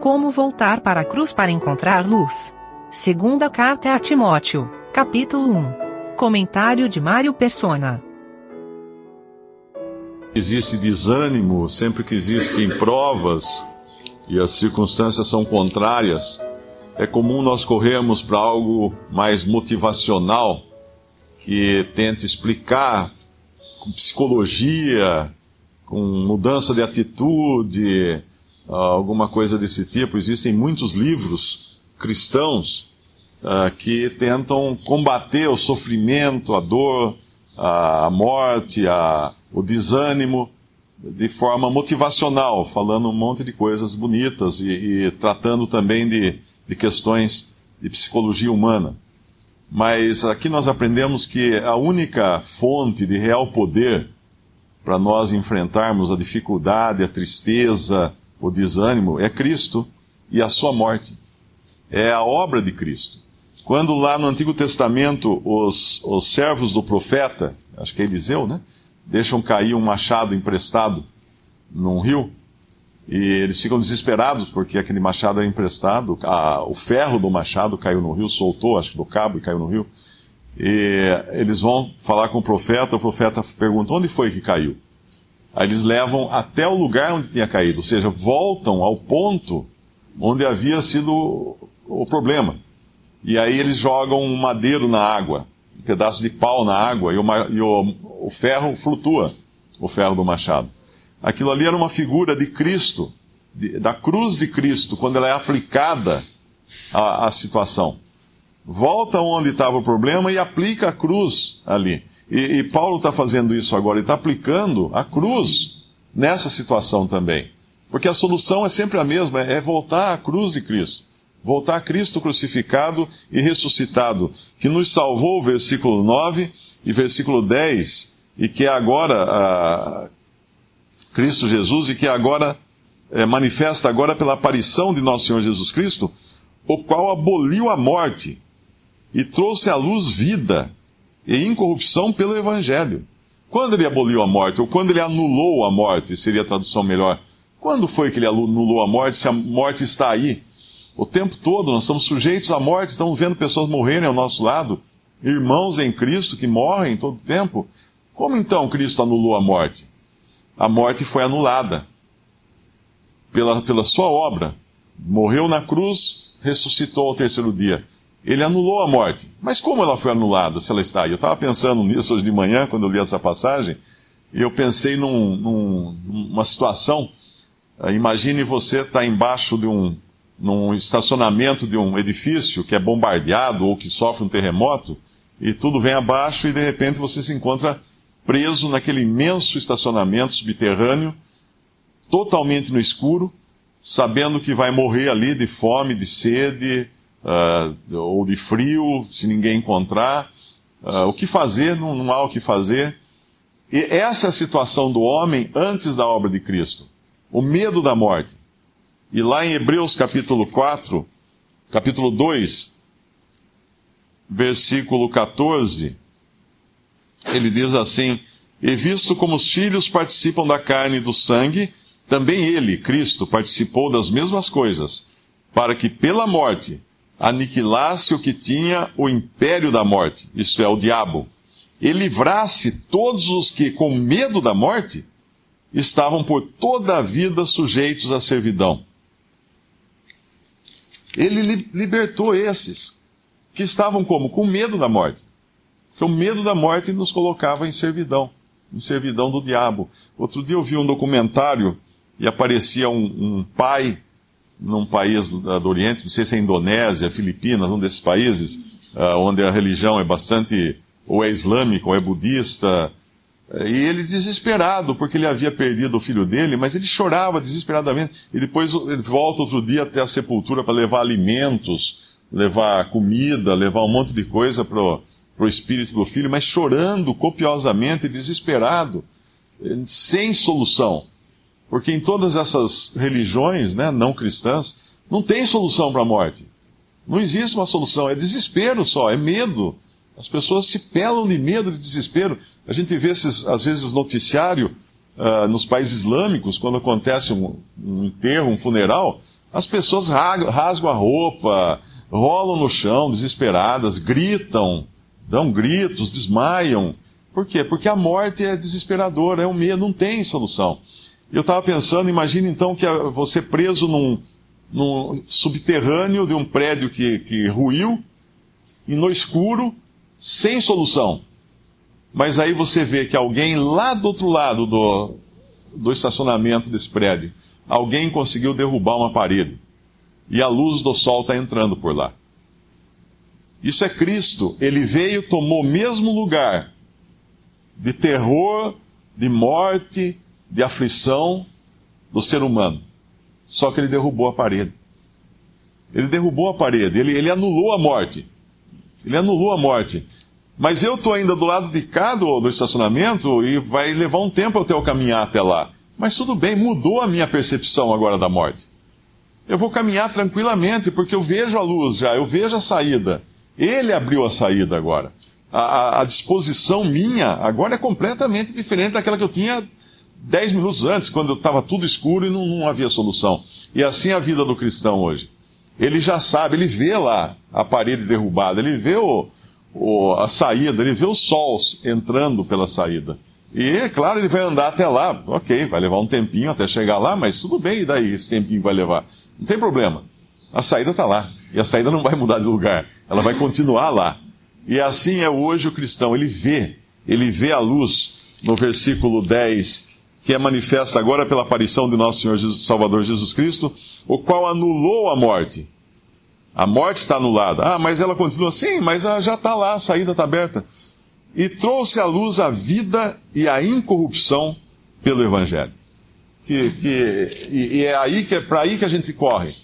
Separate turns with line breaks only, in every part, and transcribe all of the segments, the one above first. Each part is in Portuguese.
Como voltar para a cruz para encontrar luz. Segunda carta a Timóteo, capítulo 1. Comentário de Mário Persona.
Existe desânimo sempre que existem provas e as circunstâncias são contrárias. É comum nós corrermos para algo mais motivacional que tente explicar com psicologia, com mudança de atitude, alguma coisa desse tipo. Existem muitos livros cristãos uh, que tentam combater o sofrimento, a dor, a morte, a, o desânimo de forma motivacional, falando um monte de coisas bonitas e, e tratando também de, de questões de psicologia humana. Mas aqui nós aprendemos que a única fonte de real poder para nós enfrentarmos a dificuldade, a tristeza, o desânimo é Cristo e a sua morte. É a obra de Cristo. Quando lá no Antigo Testamento os, os servos do profeta, acho que é Eliseu, né? Deixam cair um machado emprestado num rio e eles ficam desesperados porque aquele machado é emprestado, a, o ferro do machado caiu no rio, soltou, acho que do cabo e caiu no rio. E eles vão falar com o profeta, o profeta pergunta: onde foi que caiu? Aí eles levam até o lugar onde tinha caído, ou seja, voltam ao ponto onde havia sido o problema. E aí eles jogam um madeiro na água, um pedaço de pau na água, e o, e o, o ferro flutua, o ferro do machado. Aquilo ali era uma figura de Cristo, de, da cruz de Cristo, quando ela é aplicada à, à situação. Volta onde estava o problema e aplica a cruz ali. E, e Paulo está fazendo isso agora, ele está aplicando a cruz nessa situação também. Porque a solução é sempre a mesma, é voltar à cruz de Cristo. Voltar a Cristo crucificado e ressuscitado, que nos salvou, versículo 9 e versículo 10, e que agora Cristo Jesus, e que agora é, manifesta agora pela aparição de nosso Senhor Jesus Cristo, o qual aboliu a morte e trouxe à luz vida e incorrupção pelo Evangelho. Quando ele aboliu a morte, ou quando ele anulou a morte, seria a tradução melhor. Quando foi que ele anulou a morte, se a morte está aí? O tempo todo nós estamos sujeitos à morte, estamos vendo pessoas morrerem ao nosso lado, irmãos em Cristo que morrem todo o tempo. Como então Cristo anulou a morte? A morte foi anulada pela, pela sua obra. Morreu na cruz, ressuscitou ao terceiro dia. Ele anulou a morte. Mas como ela foi anulada, se ela está? Eu estava pensando nisso hoje de manhã, quando eu li essa passagem, e eu pensei num, num, numa situação. Uh, imagine você estar tá embaixo de um num estacionamento de um edifício que é bombardeado ou que sofre um terremoto, e tudo vem abaixo, e de repente você se encontra preso naquele imenso estacionamento subterrâneo, totalmente no escuro, sabendo que vai morrer ali de fome, de sede, uh, ou de frio, se ninguém encontrar. Uh, o que fazer? Não, não há o que fazer. E essa é a situação do homem antes da obra de Cristo. O medo da morte. E lá em Hebreus capítulo 4, capítulo 2, versículo 14, ele diz assim: E visto como os filhos participam da carne e do sangue, também ele, Cristo, participou das mesmas coisas, para que pela morte aniquilasse o que tinha o império da morte, isto é, o diabo, e livrasse todos os que, com medo da morte, estavam por toda a vida sujeitos à servidão. Ele libertou esses que estavam como? Com medo da morte. Porque o medo da morte nos colocava em servidão, em servidão do diabo. Outro dia eu vi um documentário e aparecia um, um pai num país do Oriente, não sei se é Indonésia, Filipinas, um desses países, uh, onde a religião é bastante, ou é islâmica, ou é budista, e ele desesperado, porque ele havia perdido o filho dele, mas ele chorava desesperadamente, e depois ele volta outro dia até a sepultura para levar alimentos, levar comida, levar um monte de coisa para o espírito do filho, mas chorando copiosamente, desesperado, sem solução. Porque em todas essas religiões né, não cristãs, não tem solução para a morte. Não existe uma solução, é desespero só, é medo. As pessoas se pelam de medo, de desespero. A gente vê, esses, às vezes, noticiário uh, nos países islâmicos, quando acontece um, um enterro, um funeral, As pessoas rasgam a roupa, rolam no chão desesperadas, gritam, dão gritos, desmaiam. Por quê? Porque a morte é desesperadora, é um medo, não tem solução. Eu estava pensando, imagine então que você preso num, num subterrâneo de um prédio que, que ruiu, e no escuro, sem solução. Mas aí você vê que alguém lá do outro lado do, do estacionamento desse prédio, alguém conseguiu derrubar uma parede. E a luz do sol está entrando por lá. Isso é Cristo. Ele veio, tomou o mesmo lugar de terror, de morte, de aflição do ser humano. Só que ele derrubou a parede. Ele derrubou a parede, ele, ele anulou a morte. Ele anulou a morte. Mas eu estou ainda do lado de cá do, do, estacionamento e vai levar um tempo até eu caminhar até lá. Mas tudo bem, mudou a minha percepção agora da morte. Eu vou caminhar tranquilamente, porque eu vejo a luz já, eu vejo a saída. Ele abriu a saída agora. A, a, a disposição minha agora é completamente diferente daquela que eu tinha dez minutos antes, quando estava tudo escuro e não, não havia solução. E assim é a vida do cristão hoje. Ele já sabe, ele vê lá a parede derrubada, ele vê o, o, a saída, ele vê os sols entrando pela saída. E, é claro, ele vai andar até lá. Ok, vai levar um tempinho até chegar lá, mas tudo bem, e daí esse tempinho vai levar? Não tem problema. A saída está lá. E a saída não vai mudar de lugar. Ela vai continuar lá. E assim é hoje o cristão. Ele vê, ele vê a luz no versículo 10, que é manifesta agora pela aparição de nosso Senhor Jesus, Salvador Jesus Cristo, o qual anulou a morte a morte está anulada. Ah, mas ela continua. Sim, mas já está lá, a saída está aberta. E trouxe à luz a vida e a incorrupção pelo Evangelho. Que, que, e, e é aí que é para aí que a gente corre.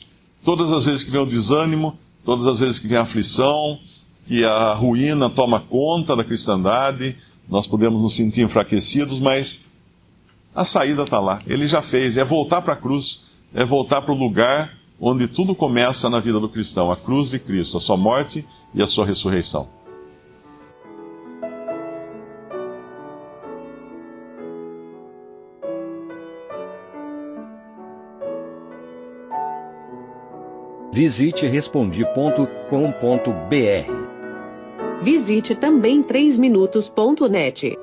Todas as vezes que vem o desânimo, todas as vezes que vem a aflição, que a ruína toma conta da cristandade, nós podemos nos sentir enfraquecidos, mas a saída está lá. Ele já fez. É voltar para a cruz, é voltar para o lugar onde tudo começa na vida do cristão, a cruz de Cristo, a sua morte e a sua ressurreição.
Visite respondi.com.br.
Visite também 3minutos.net.